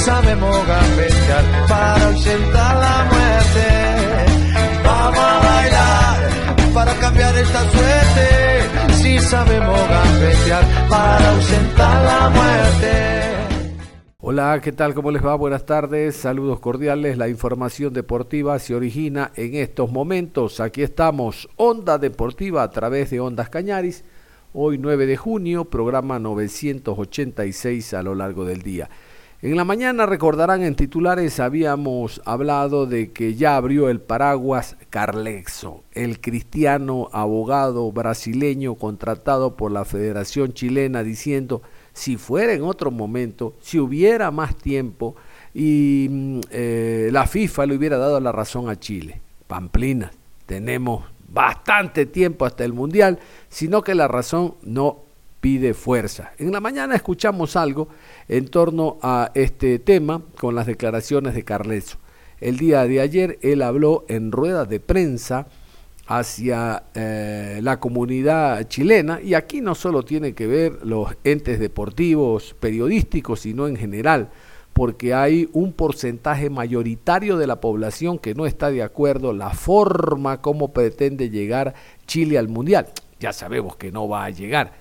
Sabemos gambetear para ausentar la muerte. Vamos a bailar para cambiar esta suerte. Si sabemos gambetear para ausentar la muerte. Hola, ¿qué tal? ¿Cómo les va? Buenas tardes, saludos cordiales. La información deportiva se origina en estos momentos. Aquí estamos, Onda Deportiva a través de Ondas Cañaris. Hoy 9 de junio, programa 986 a lo largo del día. En la mañana recordarán en titulares habíamos hablado de que ya abrió el paraguas Carlexo, el cristiano abogado brasileño contratado por la Federación Chilena diciendo si fuera en otro momento, si hubiera más tiempo y mm, eh, la FIFA le hubiera dado la razón a Chile. Pamplina, tenemos bastante tiempo hasta el Mundial, sino que la razón no pide fuerza. En la mañana escuchamos algo en torno a este tema con las declaraciones de Carleso. El día de ayer él habló en rueda de prensa hacia eh, la comunidad chilena y aquí no solo tiene que ver los entes deportivos, periodísticos, sino en general, porque hay un porcentaje mayoritario de la población que no está de acuerdo la forma como pretende llegar Chile al Mundial. Ya sabemos que no va a llegar.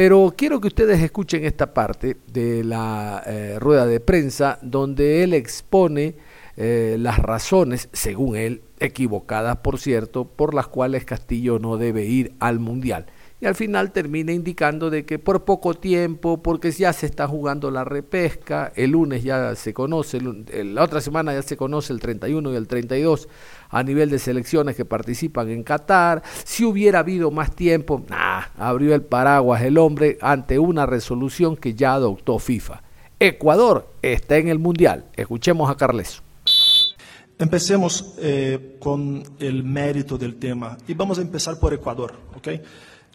Pero quiero que ustedes escuchen esta parte de la eh, rueda de prensa donde él expone eh, las razones, según él, equivocadas por cierto, por las cuales Castillo no debe ir al Mundial. Y al final termina indicando de que por poco tiempo, porque ya se está jugando la repesca, el lunes ya se conoce, el- la otra semana ya se conoce el 31 y el 32 a nivel de selecciones que participan en Qatar. Si hubiera habido más tiempo, nah, abrió el paraguas el hombre ante una resolución que ya adoptó FIFA. Ecuador está en el Mundial. Escuchemos a Carles. Empecemos eh, con el mérito del tema y vamos a empezar por Ecuador, ¿ok?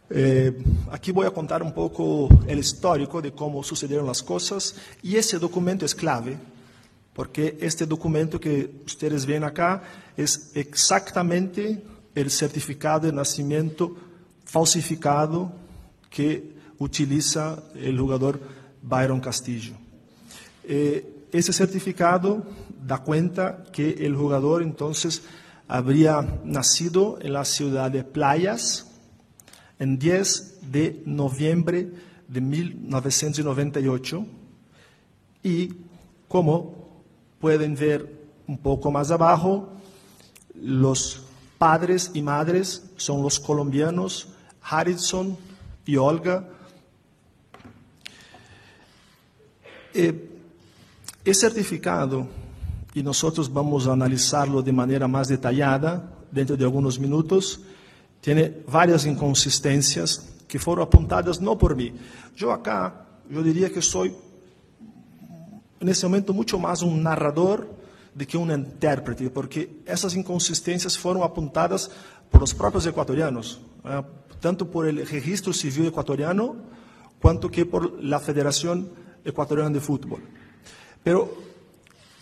Eh, aquí voy a contar un poco el histórico de cómo sucedieron las cosas y ese documento es clave porque este documento que ustedes ven acá es exactamente el certificado de nacimiento falsificado que utiliza el jugador Byron Castillo. Eh, ese certificado da cuenta que el jugador entonces habría nacido en la ciudad de Playas en 10 de noviembre de 1998 y como pueden ver un poco más abajo, los padres y madres son los colombianos Harrison y Olga. Eh, es certificado, y nosotros vamos a analizarlo de manera más detallada dentro de algunos minutos, tiene varias inconsistencias que fueron apuntadas no por mí. Yo acá, yo diría que soy en momento mucho más un narrador de que un intérprete, porque esas inconsistencias fueron apuntadas por los propios ecuatorianos, ¿eh? tanto por el registro civil ecuatoriano, cuanto que por la Federación Ecuatoriana de Fútbol. Pero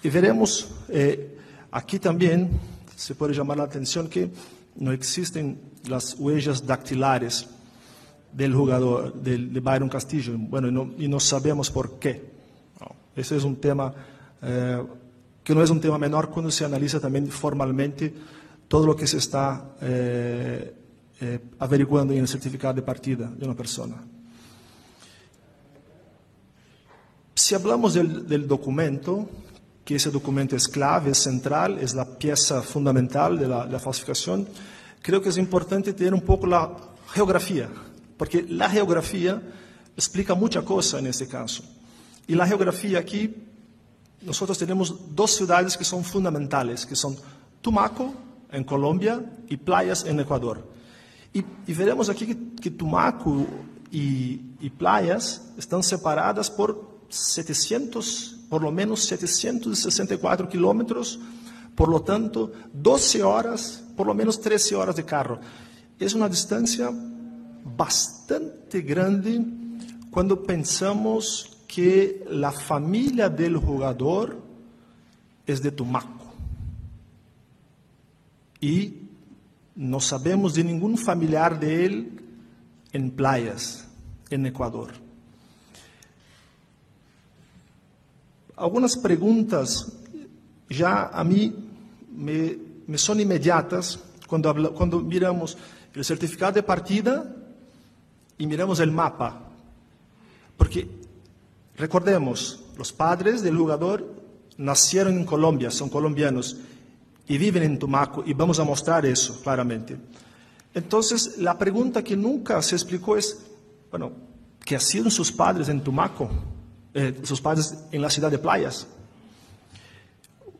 y veremos eh, también, se puede llamar la atención que no existen las huellas dactilares del jugador, del, de Byron Castillo, bueno, y no sabemos por qué. Ese es un tema eh, que no es un tema menor cuando se analiza también formalmente todo lo que se está eh, eh, averiguando en el certificado de partida de una persona. Si hablamos del, documento, que ese documento es clave, es central, es la pieza fundamental de la, la, falsificación, creo que es importante tener un poco la geografía, porque la geografía explica mucha cosa en este caso. Y la geografía aquí, nosotros tenemos dos ciudades que son fundamentales, que son Tumaco, en Colombia, y playas en Ecuador. Y veremos aquí que, que Tumaco y, playas están separadas por 700, por lo menos 764 kilómetros, por lo tanto, 12 horas, por lo menos 13 horas de carro. Es una distancia bastante grande cuando pensamos que la familia del jugador es de Tumaco. Y no sabemos de ningún familiar de él en playas, en Ecuador. Algunas preguntas ya a mí me, son inmediatas cuando, cuando miramos el certificado de partida y miramos el mapa. Porque recordemos, los padres del jugador nacieron en Colombia, son colombianos y viven en Tumaco y vamos a mostrar eso claramente. Entonces, la pregunta que nunca se explicó es, bueno, ¿qué hacían sus padres en Tumaco? Eh, sus padres en la ciudad de Playas.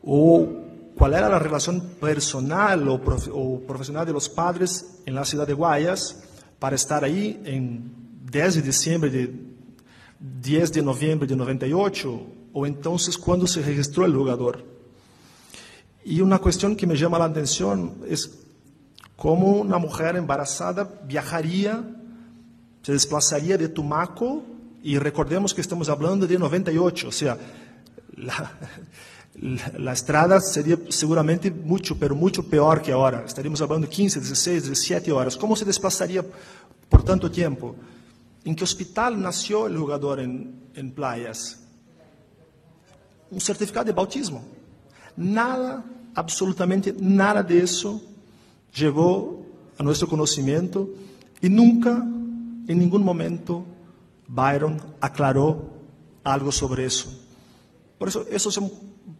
¿O cuál era la relación personal o, o profesional de los padres en la ciudad de Guayas para estar ahí en 10 de diciembre de 10 de noviembre de 98 o entonces cuando se registró el jugador. Y una cuestión que me llama la atención es cómo una mujer embarazada viajaría, se desplazaría de Tumaco, y recordemos que estamos hablando de 98, o sea, la, la, estrada sería seguramente mucho, pero mucho peor que ahora. Estaríamos hablando de 15, 16, 17 horas. ¿Cómo se desplazaría por tanto tiempo? Em que hospital nasceu o jogador em em playas? Um certificado de bautismo. Nada, absolutamente nada disso chegou a nosso conhecimento e nunca, em nenhum momento, Byron aclarou algo sobre isso. Por isso, essas são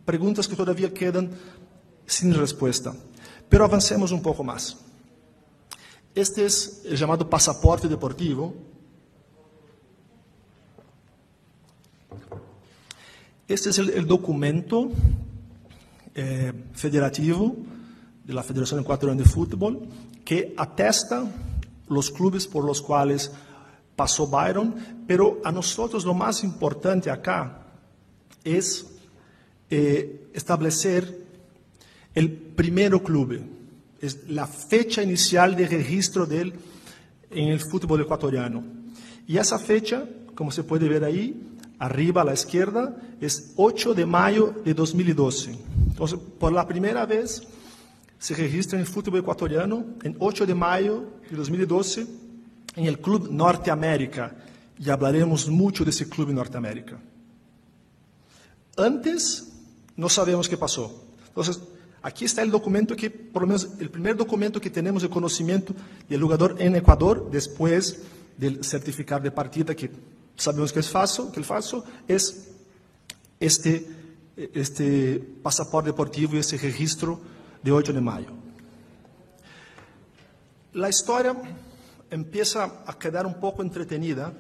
perguntas que todavia quedam sem resposta. Mas avancemos um pouco mais. Este é o chamado passaporte deportivo, Este es el, documento eh, federativo de la Federación Ecuatoriana de Fútbol que atesta los clubes por los cuales pasó Byron, pero a nosotros lo más importante acá es eh, establecer el primero club, es la fecha inicial de registro de él en el fútbol ecuatoriano. Y esa fecha, como se puede ver ahí, arriba a la izquierda, es 8 de mayo de 2012. Entonces, por la primera vez se registra en el fútbol ecuatoriano en 8 de mayo de 2012 en el Club Norteamérica. Y hablaremos mucho de ese club Norteamérica. Antes, no sabemos qué pasó. Entonces, aquí está el documento que, por lo menos, el primer documento que tenemos de conocimiento del jugador en Ecuador, después del certificado de partida, que sabemos que es falso, que el falso es este, este pasaporte deportivo y ese registro de 8 de mayo. La historia empieza a quedar un poco entretenida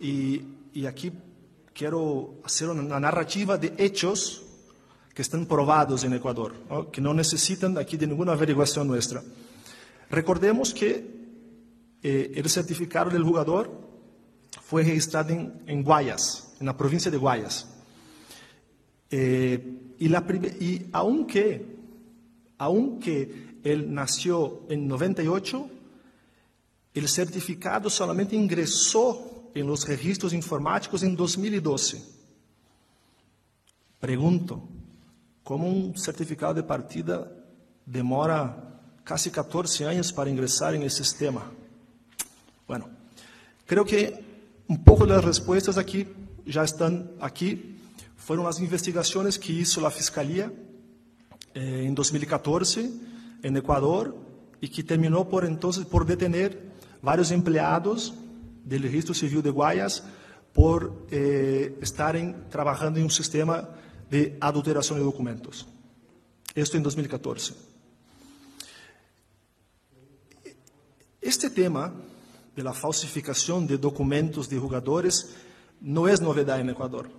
y, y aquí quiero hacer una narrativa de hechos que están probados en Ecuador, que no necesitan aquí de ninguna averiguación nuestra. Recordemos que eh, el certificado del jugador fue registrado en, en, Guayas, en la provincia de Guayas. Eh, y, la, y aunque, aunque él nació en 98, el certificado solamente ingresó en los registros informáticos en 2012. Pregunto, ¿cómo un certificado de partida demora casi 14 años para ingresar en el sistema? Bueno, creo que um pouco das respostas aqui já estão aqui. Foram as investigações que hizo a Fiscalia eh, em 2014 em Equador e que terminou por então por detener vários empregados do Registro Civil de Guayas por eh, estarem trabalhando em um sistema de adulteração de documentos. Isto em 2014. Este tema de la de documentos de jugadores no es novedad en Ecuador.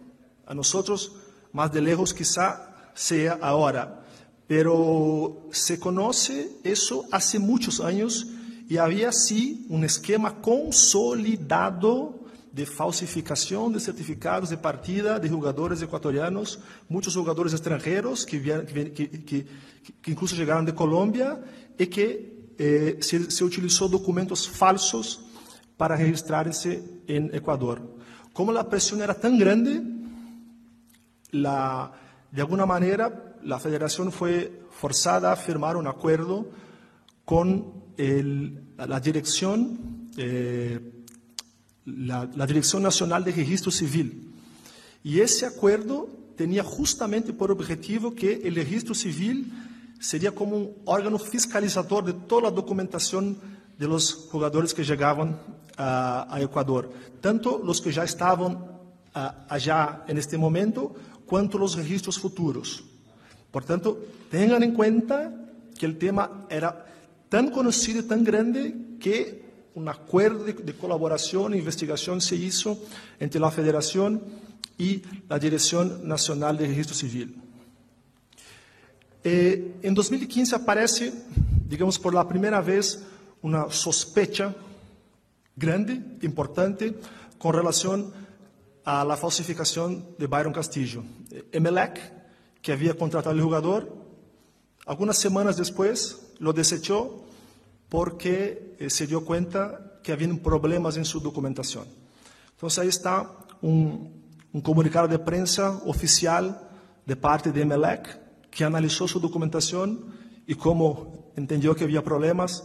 A nosotros, más de lejos quizá sea ahora, pero se conoce eso hace muchos años y había sí un esquema consolidado de falsificación de certificados de partida de jugadores ecuatorianos, muchos jugadores extranjeros que, que, que, que incluso llegaron de Colombia y que eh, se, se, utilizó documentos falsos para registrarse en Ecuador. Como la presión era tan grande, de alguna manera la federación fue forzada a firmar un acuerdo con la dirección eh, la, Dirección Nacional de Registro Civil. Y ese acuerdo tenía justamente por objetivo que el registro civil sería como un órgano fiscalizador de toda la documentación de los jogadores que chegavam a, a Equador, tanto os que já estavam a, allá en este momento, quanto os registros futuros. Portanto, tenham em conta que o tema era tão conhecido e tão grande que um acordo de, de colaboração e investigação se hizo entre a Federação e a Direção Nacional de Registro Civil. Eh, em 2015 aparece, digamos, por la primeira vez una sospecha grande, importante, con relación a la falsificación de Byron Castillo. Emelec, que había contratado al jugador, algunas semanas después lo desechó porque eh, se dio cuenta que había problemas en su documentación. Entonces ahí está un, un comunicado de prensa oficial de parte de Emelec, que analizó su documentación y como entendió que había problemas,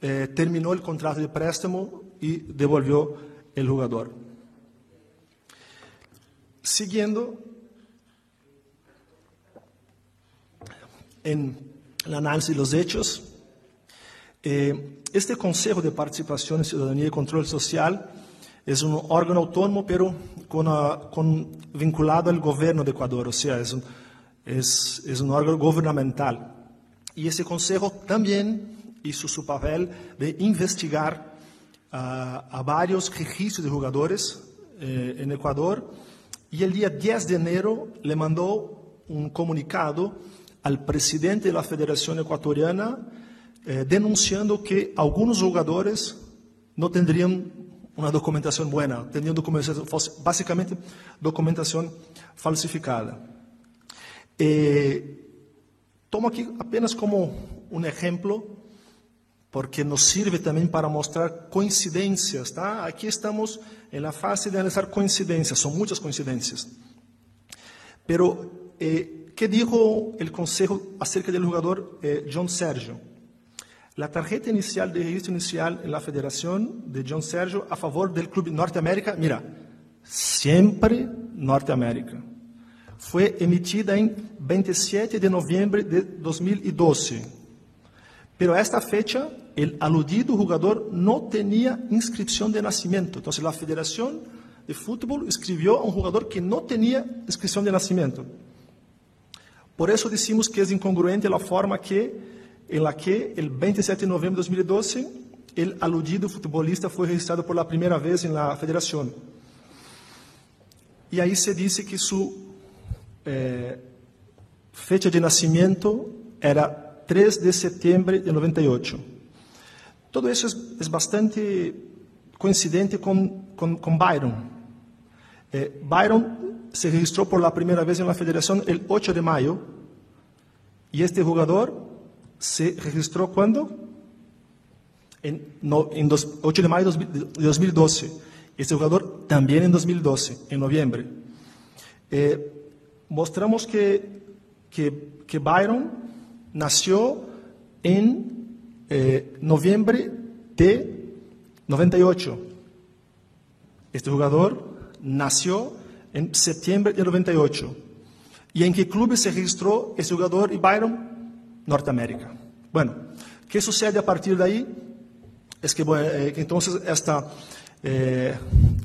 eh, terminó el contrato de préstamo y devolvió el jugador. Siguiendo en el análisis de los hechos, eh, este Consejo de Participación, Ciudadanía y Control Social es un órgano autónomo, pero uh, con, vinculado al gobierno de Ecuador, o sea, es un, es, órgano gubernamental. Y ese consejo también hizo su papel de investigar a varios registros de jugadores eh, en Ecuador y el día 10 de enero le mandó un comunicado al presidente de la Federación Ecuatoriana eh, denunciando que algunos jugadores no tendrían una documentación buena, tendrían documentación, básicamente documentación falsificada. Eh, tomo aquí apenas como un ejemplo, porque nos sirve también para mostrar coincidencias. ¿tá? Aquí estamos en la fase de analizar coincidencias, son muchas coincidencias. Pero, eh, ¿qué dijo el consejo acerca del jugador eh, John Sergio? La tarjeta inicial de registro inicial en la federación de John Sergio a favor del Club Norteamérica, mira, siempre Norteamérica. Fue emitida en 27 de noviembre de 2012. Pero esta fecha, el aludido jugador no tenía inscripción de nacimiento. Entonces, la Federación de Fútbol escribió a un jugador que no tenía inscripción de nacimiento. Por eso decimos que es incongruente la forma que en la que el 27 de noviembre de 2012 el aludido futbolista fue registrado por la primera vez en la federación. Y ahí se dice que su eh, fecha de nacimiento era 3 de septiembre de 98. Todo eso es, bastante coincidente con, con, con Byron. Eh, Byron se registró por la primera vez en la federación el 8 de mayo y este jugador se registró cuando? En, no, en dos, 8 de mayo de 2012. Este jugador también en 2012, en noviembre. Eh, mostramos que, que, que, Byron nació en eh, noviembre de 98. Este jugador nació en septiembre de 98. ¿Y en qué club se registró este jugador y Byron? Norteamérica. Bueno, ¿qué sucede a partir de ahí? Es que, eh, entonces eh,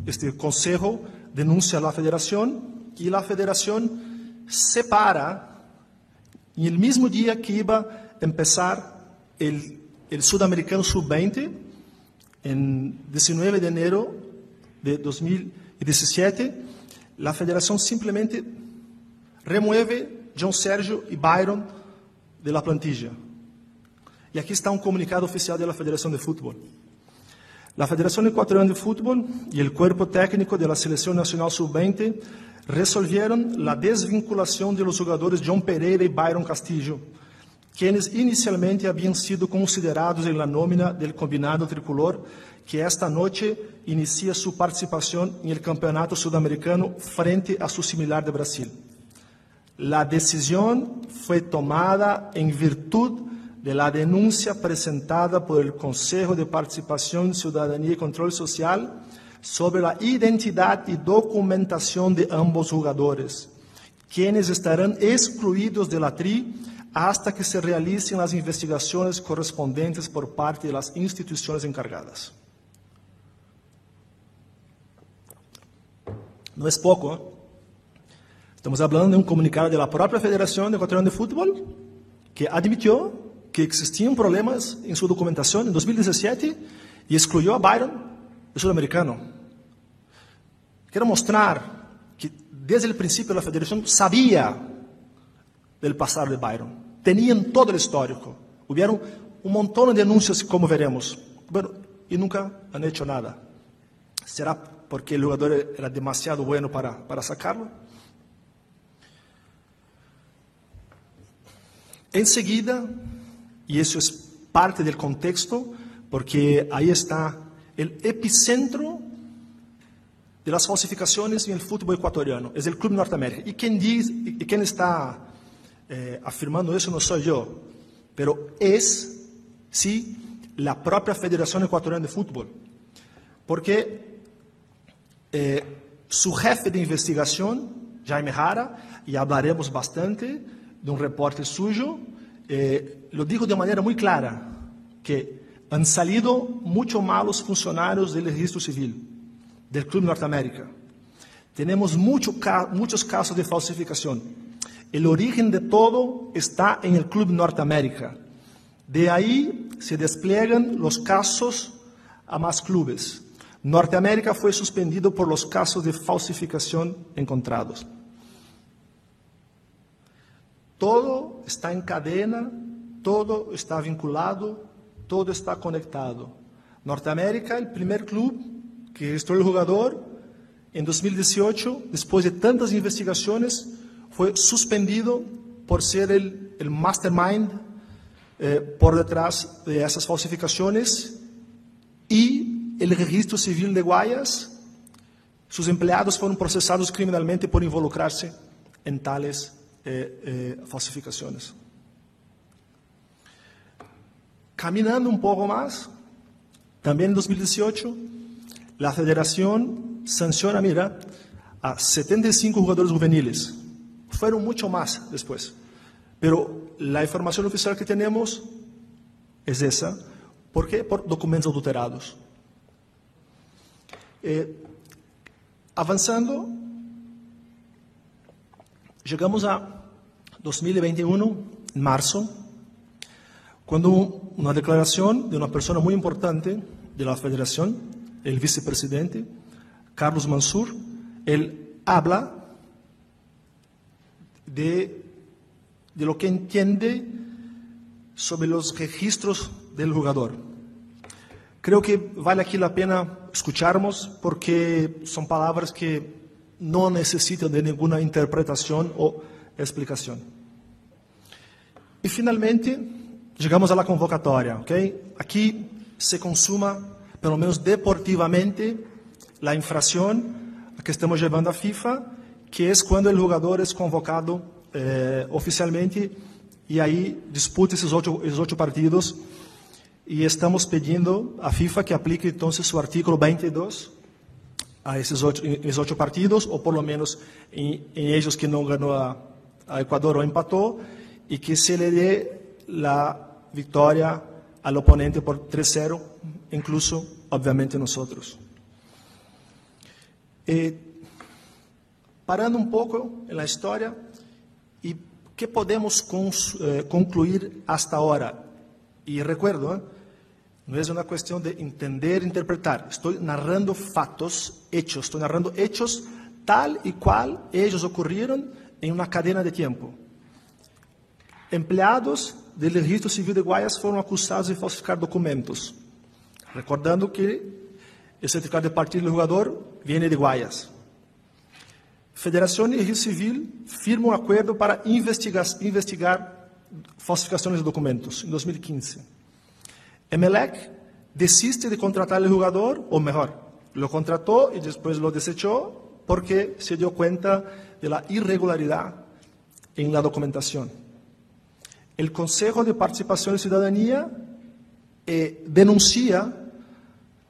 este consejo denuncia a la federación y la federación separa en el mismo día que iba a empezar el, el Sudamericano Sub-20, en 19 de enero de 2017, la federación simplemente remueve John Sergio y Byron de la plantilla. Y aquí está un comunicado oficial de la Federación de Fútbol. La Federación Ecuatoriana de Fútbol y el cuerpo técnico de la Selección Nacional Sub-20 resolvieron la desvinculación de los jugadores John Pereira y Byron Castillo, quienes inicialmente habían sido considerados en la nómina del combinado tricolor que esta noche inicia su participación en el Campeonato Sudamericano frente a su similar de Brasil. La decisión fue tomada en virtud de la denuncia presentada por el Consejo de Participación, Ciudadanía y Control Social sobre la identidad y documentación de ambos jugadores, quienes estarán excluidos de la TRI hasta que se realicen las investigaciones correspondientes por parte de las instituciones encargadas. No es poco. ¿eh? Estamos hablando de un comunicado de la propia Federación Ecuatoriana de Fútbol que admitió que existían problemas en su documentación en 2017 y excluyó a Byron del sudamericano. Quiero mostrar que desde el principio la Federación sabía del pasado de Byron. Tenían todo el histórico. Hubieron un montón de denuncias, como veremos. Y nunca han hecho nada. ¿Será porque el jugador era demasiado bueno para, para sacarlo? Enseguida, y eso es parte del contexto, porque ahí está el epicentro de las falsificaciones en el fútbol ecuatoriano, es el Club Norteamérica. Y quien, dice, y está eh, afirmando eso no soy yo, pero es, sí, la propia Federación Ecuatoriana de Fútbol. Porque eh, su jefe de investigación, Jaime Jara, y hablaremos bastante de un reporte suyo, eh, lo dijo de manera muy clara, que han salido mucho malos funcionarios del registro civil, del Club Norteamérica. Tenemos mucho, muchos casos de falsificación. El origen de todo está en el Club Norteamérica. De ahí se despliegan los casos a más clubes. Norteamérica fue suspendido por los casos de falsificación encontrados. Todo está en cadena, todo está vinculado, todo está conectado. Norteamérica, el primer club que registró el jugador en 2018, después de tantas investigaciones, fue suspendido por ser el, mastermind eh, por detrás de esas falsificaciones y el registro civil de Guayas, sus empleados fueron procesados criminalmente por involucrarse en tales eh, eh, falsificaciones. Caminando un poco más, también en 2018, la federación sanciona, mira, a 75 jugadores juveniles. Fueron mucho más después. Pero la información oficial que tenemos es esa. ¿Por qué? Por documentos adulterados. Eh, avanzando, llegamos a 2021, en marzo, cuando una declaración de una persona muy importante de la federación, el vicepresidente, Carlos Mansur, él habla de, de lo que entiende sobre los registros del jugador. Creo que vale aquí la pena escucharnos porque son palabras que no necesitan de ninguna interpretación o explicación. Y finalmente, llegamos a la convocatoria, ¿ok? Aquí se consuma, pelo menos deportivamente, la infración que estamos llevando a FIFA, que es cuando el jugador es convocado eh, oficialmente y ahí disputa esos ocho, esos ocho partidos y estamos pedindo a FIFA que aplique entonces su artículo 22 a esses oito, esses oito partidos, ou pelo menos em, em ellos que não ganhou a, a Equador ou empatou, e que se le dê a vitória ao oponente por 3-0, incluso, obviamente, nós. Eh, parando um pouco na história, e que podemos eh, concluir hasta agora? E recuerdo, eh, no es una cuestión de entender, interpretar. Estoy narrando fatos, hechos. Estoy narrando hechos tal y cual ellos ocurrieron en una cadena de tiempo. empleados do registro civil de Guayas foram acusados de falsificar documentos. Recordando que o certificado de partida do jogador vem de Guayas. Federação e Registro Civil firmam um acordo para investigar, investigar falsificações de documentos em 2015. Emelec desiste de contratar o jogador, ou melhor, lo contratou e depois lo desechou porque se deu conta da irregularidade em la documentação. O Conselho de Participação e Cidadania eh, denuncia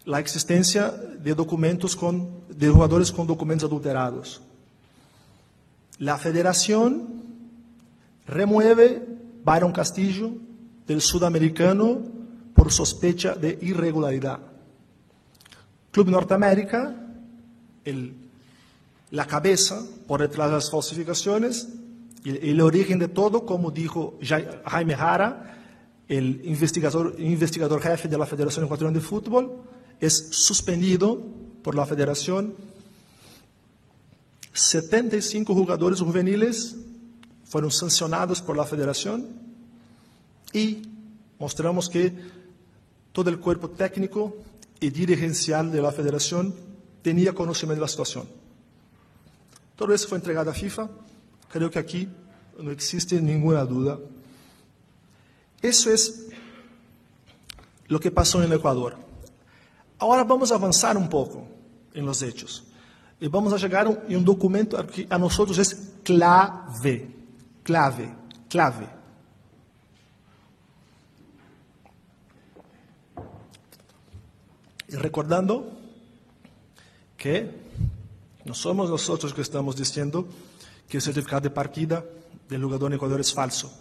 a existência de documentos com de jogadores com documentos adulterados. La Federación remueve Byron Castillo del sudamericano por sospecha de irregularidad. Club Norteamérica, el, la cabeza por detrás de las falsificaciones, el, origen de todo, como dijo Jaime Jara, el investigador, investigador jefe de la Federación Ecuatoriana de Fútbol, es suspendido por la Federación 75 jogadores juveniles foram sancionados por la federação e mostramos que todo o corpo técnico e dirigencial de la federação tinha conhecimento da situação. Todo isso foi entregado à FIFA. Creio que aqui não existe nenhuma dúvida. Isso é o que passou no Equador. Agora vamos avançar um pouco em los hechos. E vamos a chegar em um documento que a nós é clave, clave, clave. E recordando que não somos nós que estamos dizendo que o certificado de partida do jogador no Equador é falso.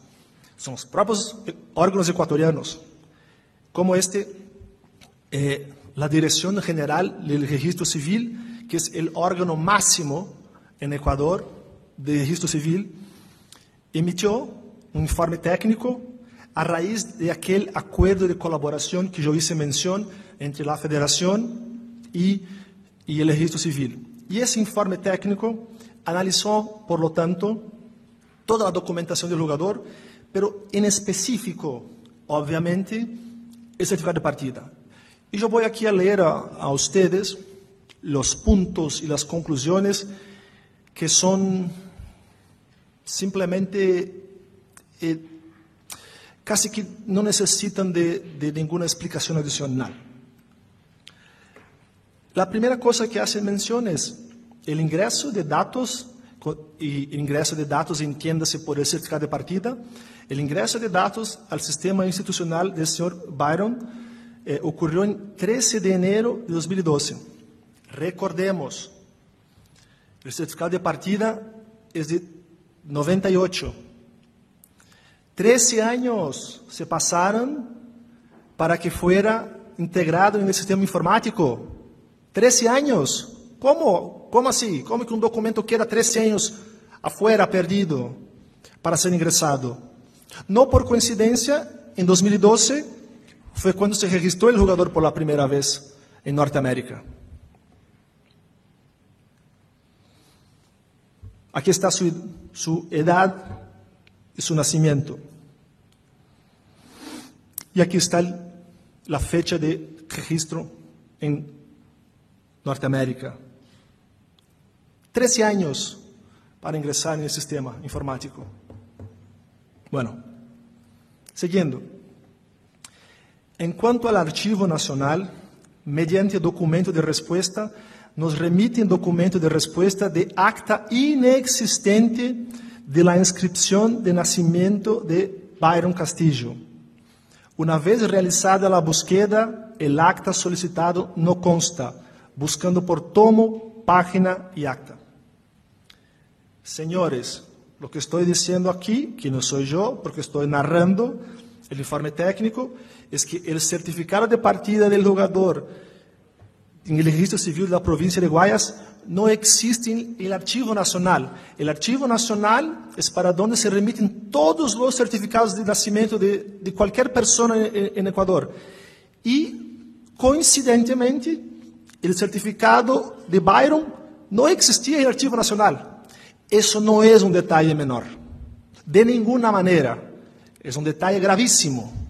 São os próprios órgãos equatorianos, como este, eh, a Direção General do Registro Civil, que es el órgano máximo en Ecuador de registro civil, emitió un informe técnico a raíz de aquel acuerdo de colaboración que yo hice mención entre la federación y, y el registro civil. Y ese informe técnico analizó, por lo tanto, toda la documentación del jugador, pero en específico, obviamente, el certificado de partida. Y yo voy aquí a leer a, a ustedes los puntos y las conclusiones que son simplemente eh, casi que no necesitan de, ninguna explicación adicional. La primera cosa que hace mención es el ingreso de datos, y ingreso de datos entiéndase por el certificado de partida, el ingreso de datos al sistema institucional del señor Byron eh, ocurrió en 13 de enero de 2012. Recordemos, el certificado de partida es de 98. Trece años se pasaron para que fuera integrado en el sistema informático. Trece años. ¿Cómo? ¿Cómo así? ¿Cómo que un documento queda 13 años afuera, perdido, para ser ingresado? No por coincidencia, en 2012 fue cuando se registró el jugador por la primera vez en Norteamérica. Aquí está su, edad y su nacimiento. Y aquí está la fecha de registro en Norteamérica. Trece años para ingresar en el sistema informático. Bueno, siguiendo. En cuanto al archivo nacional, mediante documento de respuesta, nos remite documento de resposta de acta inexistente de la inscripción de nacimiento de Byron Castillo. Una vez realizada la búsqueda, el acta solicitado no consta, buscando por tomo, página y acta. Señores, lo que estoy diciendo aquí, que no soy yo, porque estoy narrando el informe técnico, es que el certificado de partida del jugador en el registro civil de la provincia de Guayas no existe el archivo nacional. El archivo nacional es para donde se remiten todos los certificados de nacimiento de, de cualquier persona en, en, Ecuador. Y coincidentemente, el certificado de Byron no existía en el archivo nacional. Eso no es un detalle menor. De ninguna manera. Es un detalle gravísimo.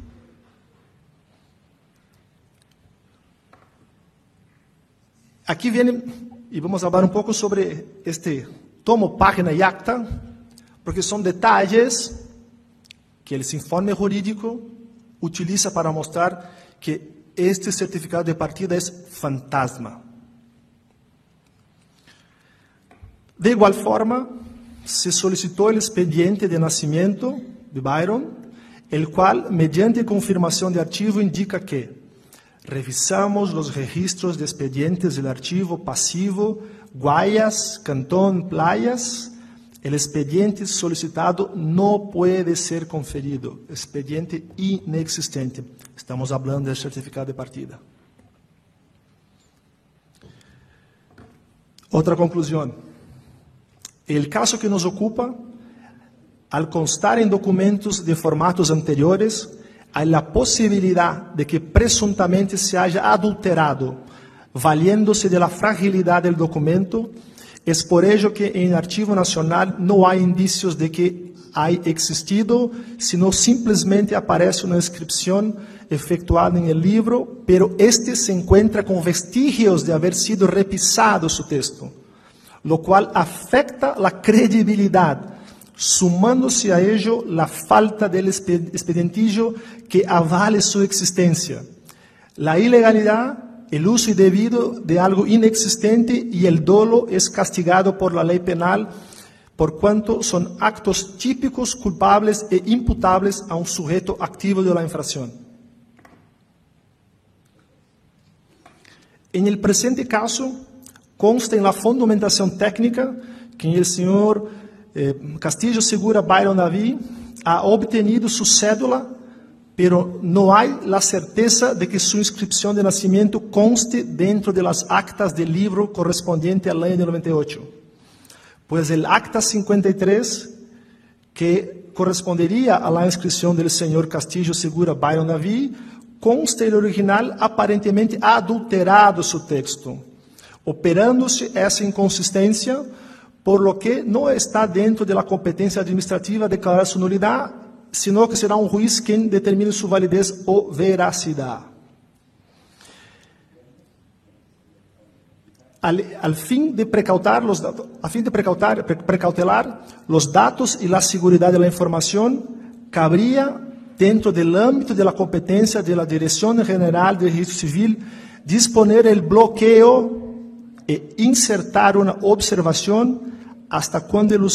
Aquí viene, y vamos a hablar un poco sobre este tomo, página y acta, porque son detalles que el informe jurídico utiliza para mostrar que este certificado de partida es fantasma. De igual forma, se solicitó el expediente de nacimiento de Byron, el cual, mediante confirmación de archivo, indica que revisamos los registros de expedientes del archivo pasivo Guayas, Cantón, Playas. El expediente solicitado no puede ser conferido, expediente inexistente. Estamos hablando del certificado de partida. Otra conclusión. El caso que nos ocupa, al constar en documentos de formatos anteriores, hay la posibilidad de que presuntamente se haya adulterado, valiéndose de la fragilidad del documento. Es por ello que en el Archivo Nacional no hay indicios de que haya existido, sino simplemente aparece una inscripción efectuada en el libro, pero este se encuentra con vestigios de haber sido repisado su texto lo cual afecta la credibilidad, sumándose a ello la falta del expedientillo que avale su existencia, la ilegalidad, el uso indebido de algo inexistente y el dolo es castigado por la ley penal por cuanto son actos típicos, culpables e imputables a un sujeto activo de la infracción. En el presente caso, consta en la fundamentación técnica que el señor Castillo Segura Byron David ha obtenido su cédula, pero no hay la certeza de que su inscripción de nacimiento conste dentro de las actas del libro correspondiente al año 98. Pues el acta 53, que correspondería a la inscripción del señor Castillo Segura Byron David, consta el original aparentemente adulterado su texto operándose essa inconsistência, por lo que não está dentro da competência administrativa declarar sua nulidade, sino que será um juiz quem determine sua validez ou veracidade. Al, al, fin de precautar los a fin de precautar, pre, precautelar los datos y la seguridad de la información, cabría dentro del ámbito de la competencia de la Dirección General de Registro Civil disponer el bloqueo e insertar una observación hasta cuando el,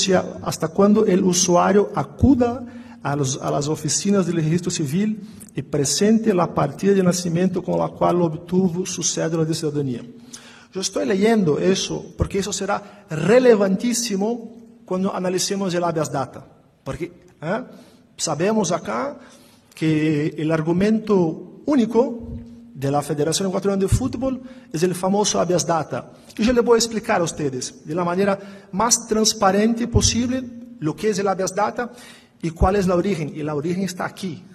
hasta cuando el usuario acuda a, los, a, las oficinas del registro civil y presente la partida de nacimiento con la cual obtuvo su cédula de ciudadanía. Yo estoy leyendo eso porque eso será relevantísimo cuando analicemos el habeas data. Porque ¿eh? sabemos acá que el argumento único de la Federación Ecuatoriana de Fútbol es el famoso habeas data. Y yo les voy a explicar a ustedes de la manera más transparente posible lo que es el habeas data y cuál es la origen. Y la origen está aquí.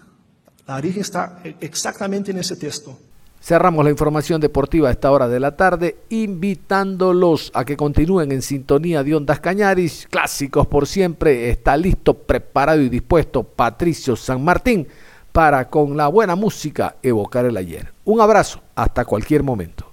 La origen está exactamente en ese texto. Cerramos la información deportiva a esta hora de la tarde, invitándolos a que continúen en sintonía de Ondas Cañaris, clásicos por siempre. Está listo, preparado y dispuesto Patricio San Martín para con la buena música evocar el ayer. Un abrazo, hasta cualquier momento.